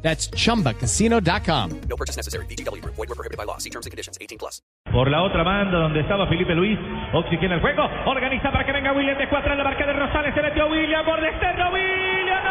That's chumbacasino.com. No purchase necessary. BGW. Void were prohibited by law. See terms and conditions. 18 plus. Por la otra banda, donde estaba Felipe Luis, oxigena el juego, organiza para que venga William de cuatro en la marca de Rosales, se metió William, por externo, William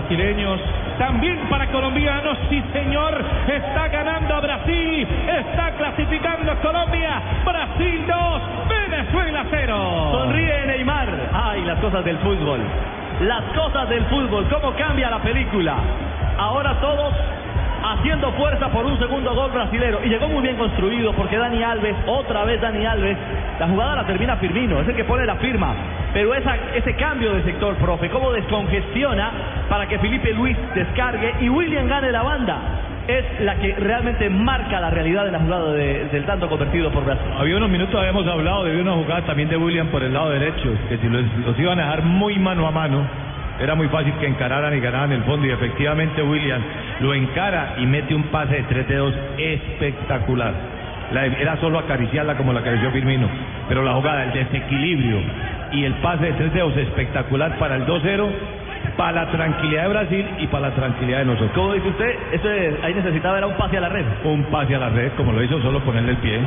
brasileños. También para colombianos. Sí, señor. Está ganando Brasil. Está clasificando Colombia. Brasil 2. Venezuela 0. Sonríe Neymar. Ay, las cosas del fútbol. Las cosas del fútbol. ¿Cómo cambia la película? Ahora todos haciendo fuerza por un segundo gol brasilero. Y llegó muy bien construido porque Dani Alves, otra vez Dani Alves, la jugada la termina Firmino, es el que pone la firma. Pero ese cambio de sector, profe, cómo descongestiona para que Felipe Luis descargue y William gane la banda. Es la que realmente marca la realidad de la jugada de- del tanto convertido por Brasil. Había unos minutos, habíamos hablado de una jugada también de William por el lado derecho, que si los, los iban a dejar muy mano a mano, era muy fácil que encararan y ganaran el fondo. Y efectivamente William lo encara y mete un pase de tres dedos espectacular. La- era solo acariciarla como la acarició Firmino, pero la jugada, el desequilibrio y el pase de tres dedos espectacular para el 2-0, para la tranquilidad de Brasil y para la tranquilidad de nosotros. ¿Cómo dice usted? Eso es- ahí necesitaba era un pase a la red. Un pase a la red, como lo hizo solo ponerle el pie.